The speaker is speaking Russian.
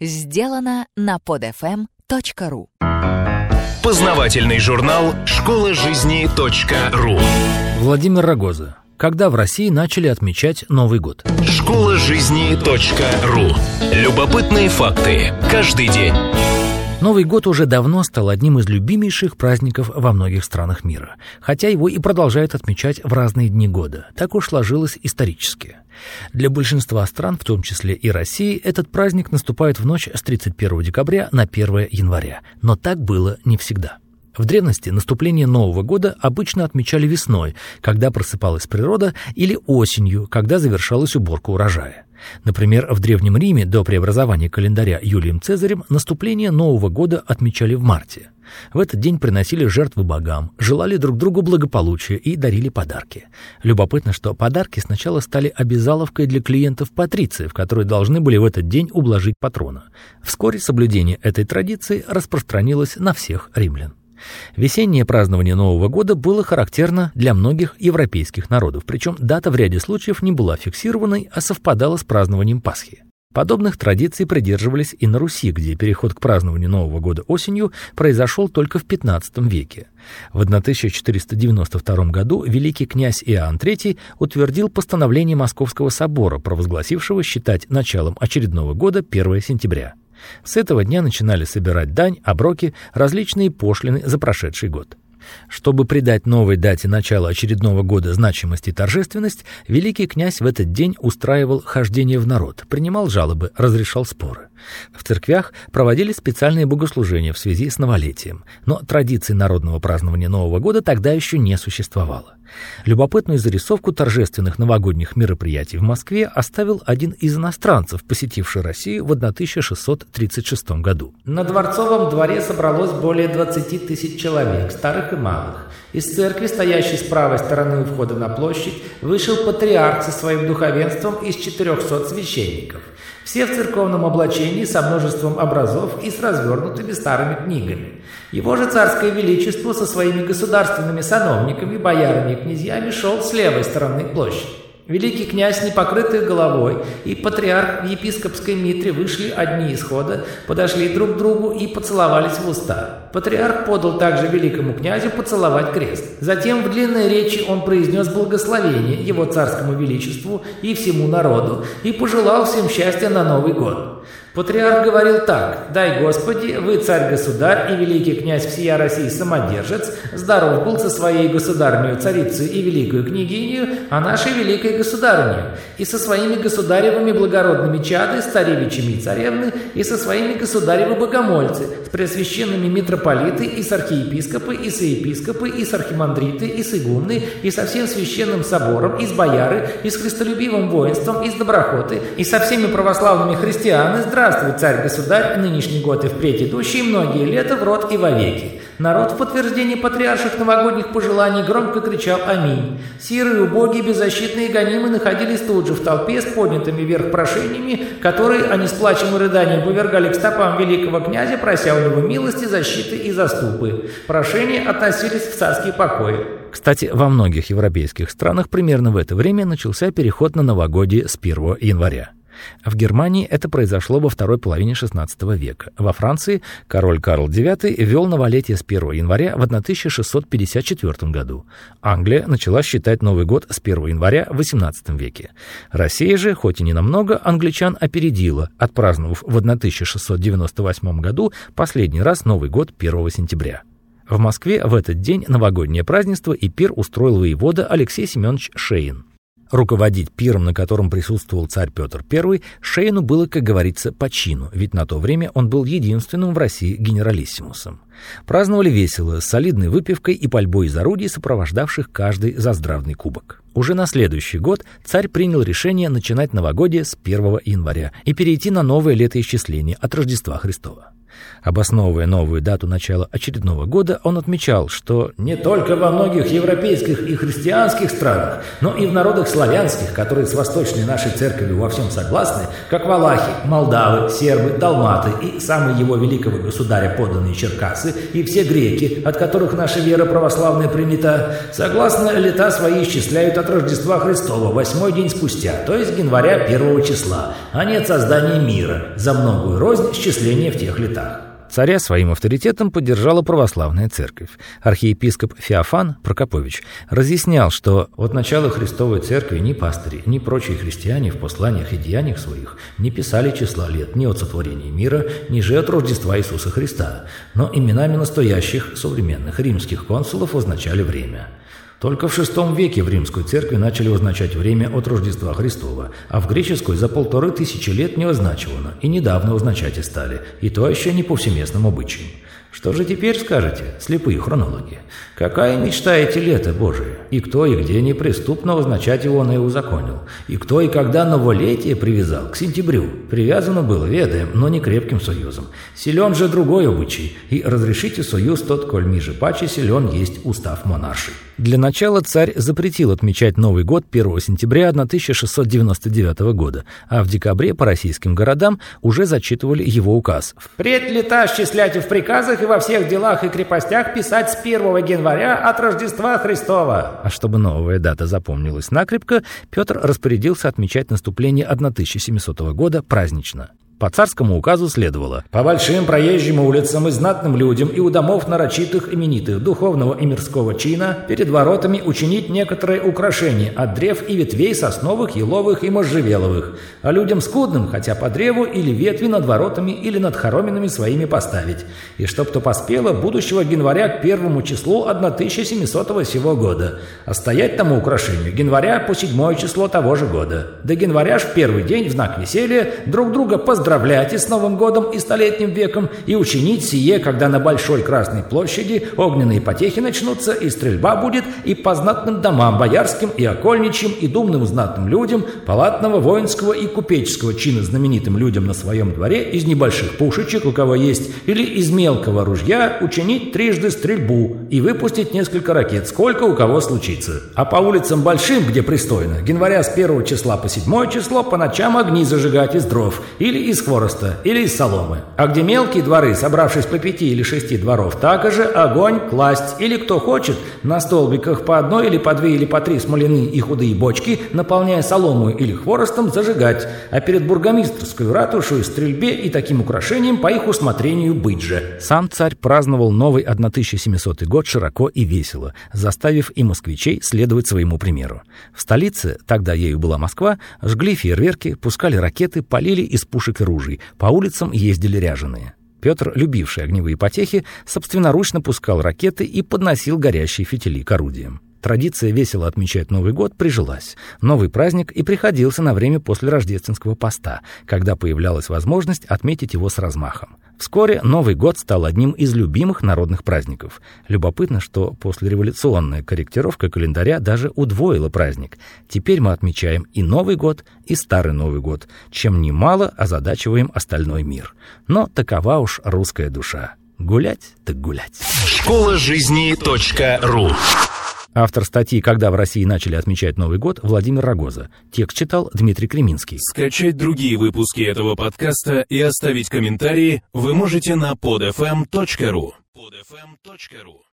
сделано на podfm.ru Познавательный журнал «Школа жизни .ру» Владимир Рогоза. Когда в России начали отмечать Новый год? Школа жизни .ру Любопытные факты. Каждый день. Новый год уже давно стал одним из любимейших праздников во многих странах мира, хотя его и продолжают отмечать в разные дни года. Так уж сложилось исторически. Для большинства стран, в том числе и России, этот праздник наступает в ночь с 31 декабря на 1 января. Но так было не всегда. В древности наступление Нового года обычно отмечали весной, когда просыпалась природа, или осенью, когда завершалась уборка урожая. Например, в Древнем Риме до преобразования календаря Юлием Цезарем наступление Нового года отмечали в марте. В этот день приносили жертвы богам, желали друг другу благополучия и дарили подарки. Любопытно, что подарки сначала стали обязаловкой для клиентов патрициев, которые должны были в этот день ублажить патрона. Вскоре соблюдение этой традиции распространилось на всех римлян. Весеннее празднование Нового года было характерно для многих европейских народов, причем дата в ряде случаев не была фиксированной, а совпадала с празднованием Пасхи. Подобных традиций придерживались и на Руси, где переход к празднованию Нового года осенью произошел только в XV веке. В 1492 году великий князь Иоанн III утвердил постановление Московского собора, провозгласившего считать началом очередного года 1 сентября. С этого дня начинали собирать дань, оброки, различные пошлины за прошедший год. Чтобы придать новой дате начала очередного года значимость и торжественность, великий князь в этот день устраивал хождение в народ, принимал жалобы, разрешал споры. В церквях проводили специальные богослужения в связи с новолетием, но традиции народного празднования Нового года тогда еще не существовало. Любопытную зарисовку торжественных новогодних мероприятий в Москве оставил один из иностранцев, посетивший Россию в 1636 году. На Дворцовом дворе собралось более 20 тысяч человек, старых и малых. Из церкви, стоящей с правой стороны у входа на площадь, вышел патриарх со своим духовенством из 400 священников. Все в церковном облачении со множеством образов и с развернутыми старыми книгами. Его же царское величество со своими государственными сановниками, боярами и князьями шел с левой стороны площади. Великий князь, непокрытый головой, и патриарх в епископской митре вышли одни из хода, подошли друг к другу и поцеловались в уста. Патриарх подал также великому князю поцеловать крест. Затем в длинной речи он произнес благословение его царскому величеству и всему народу и пожелал всем счастья на Новый год. Патриарх говорил так, «Дай Господи, вы царь-государь и великий князь всея России самодержец, здоров был со своей государнею царицей и великую княгинью, а нашей великой государынью, и со своими государевыми благородными чады, старевичами и царевны, и со своими государевы богомольцы, с преосвященными митрополиты, и с архиепископы, и с епископы, и с архимандриты, и с игумны, и со всем священным собором, и с бояры, и с христолюбивым воинством, и с доброхоты, и со всеми православными христианами, Здравствуй, царь-государь, нынешний год и впредь идущий, многие лета в рот и вовеки. Народ в подтверждение патриарших новогодних пожеланий громко кричал «Аминь». Сирые, убогие, беззащитные гонимы находились тут же в толпе с поднятыми вверх прошениями, которые они с плачем и рыданием повергали к стопам великого князя, прося у него милости, защиты и заступы. Прошения относились в царский покой. Кстати, во многих европейских странах примерно в это время начался переход на новогодие с 1 января. В Германии это произошло во второй половине XVI века. Во Франции король Карл IX ввел новолетие с 1 января в 1654 году. Англия начала считать Новый год с 1 января в XVIII веке. Россия же, хоть и не намного, англичан опередила, отпраздновав в 1698 году последний раз Новый год 1 сентября. В Москве в этот день новогоднее празднество и пир устроил воевода Алексей Семенович Шейн. Руководить пиром, на котором присутствовал царь Петр I, Шейну было, как говорится, по чину, ведь на то время он был единственным в России генералиссимусом. Праздновали весело, с солидной выпивкой и пальбой из орудий, сопровождавших каждый заздравный кубок. Уже на следующий год царь принял решение начинать новогодие с 1 января и перейти на новое летоисчисление от Рождества Христова. Обосновывая новую дату начала очередного года, он отмечал, что не только во многих европейских и христианских странах, но и в народах славянских, которые с восточной нашей церковью во всем согласны, как валахи, молдавы, сербы, далматы и самые его великого государя подданные черкасы и все греки, от которых наша вера православная принята, согласно лета свои исчисляют от Рождества Христова восьмой день спустя, то есть января первого числа, а не от создания мира, за многую рознь счисления в тех летах. Царя своим авторитетом поддержала православная церковь. Архиепископ Феофан Прокопович разъяснял, что от начала Христовой церкви ни пастыри, ни прочие христиане в посланиях и деяниях своих не писали числа лет ни от сотворения мира, ни же от Рождества Иисуса Христа, но именами настоящих современных римских консулов означали время – только в VI веке в римской церкви начали означать время от Рождества Христова, а в греческой за полторы тысячи лет не означивано, и недавно означать и стали, и то еще не по всеместным обычаям. Что же теперь скажете, слепые хронологи? Какая мечта эти лето Божие? И кто и где неприступно означать его на и узаконил? И кто и когда новолетие привязал к сентябрю? Привязано было, ведаем, но не крепким союзом. Силен же другой обычай, и разрешите союз тот, коль миже паче силен есть устав монарший. Для начала царь запретил отмечать Новый год 1 сентября 1699 года, а в декабре по российским городам уже зачитывали его указ. «Впредь лета счислять в приказах и во всех делах и крепостях писать с 1 января от Рождества Христова». А чтобы новая дата запомнилась накрепко, Петр распорядился отмечать наступление 1700 года празднично. По царскому указу следовало «По большим проезжим улицам и знатным людям и у домов нарочитых именитых духовного и мирского чина перед воротами учинить некоторые украшения от древ и ветвей сосновых, еловых и можжевеловых, а людям скудным хотя по древу или ветви над воротами или над хороминами своими поставить, и чтоб то поспело будущего января к первому числу 1700 сего года, а стоять тому украшению января по седьмое число того же года. До января ж в первый день в знак веселья друг друга поздравить поздравлять и с Новым годом и Столетним веком, и учинить сие, когда на Большой Красной площади огненные потехи начнутся, и стрельба будет, и по знатным домам, боярским и окольничьим, и думным знатным людям, палатного, воинского и купеческого чина знаменитым людям на своем дворе из небольших пушечек, у кого есть, или из мелкого ружья, учинить трижды стрельбу и выпустить несколько ракет, сколько у кого случится. А по улицам большим, где пристойно, января с первого числа по седьмое число по ночам огни зажигать из дров или из хвороста или из соломы. А где мелкие дворы, собравшись по пяти или шести дворов, так же огонь класть. Или кто хочет, на столбиках по одной или по две или по три смоляные и худые бочки, наполняя солому или хворостом, зажигать, а перед бургомистрской ратушей стрельбе и таким украшением по их усмотрению быть же. Сам царь праздновал новый 1700 год широко и весело, заставив и москвичей следовать своему примеру. В столице, тогда ею была Москва, жгли фейерверки, пускали ракеты, полили из пушек ружей, по улицам ездили ряженые. Петр, любивший огневые потехи, собственноручно пускал ракеты и подносил горящие фитили к орудиям. Традиция весело отмечать Новый год прижилась. Новый праздник и приходился на время после рождественского поста, когда появлялась возможность отметить его с размахом. Вскоре Новый год стал одним из любимых народных праздников. Любопытно, что послереволюционная корректировка календаря даже удвоила праздник. Теперь мы отмечаем и Новый год, и Старый Новый год, чем немало озадачиваем остальной мир. Но такова уж русская душа. Гулять так гулять. Школа жизни .ру Автор статьи «Когда в России начали отмечать Новый год» Владимир Рогоза. Текст читал Дмитрий Креминский. Скачать другие выпуски этого подкаста и оставить комментарии вы можете на podfm.ru. podfm.ru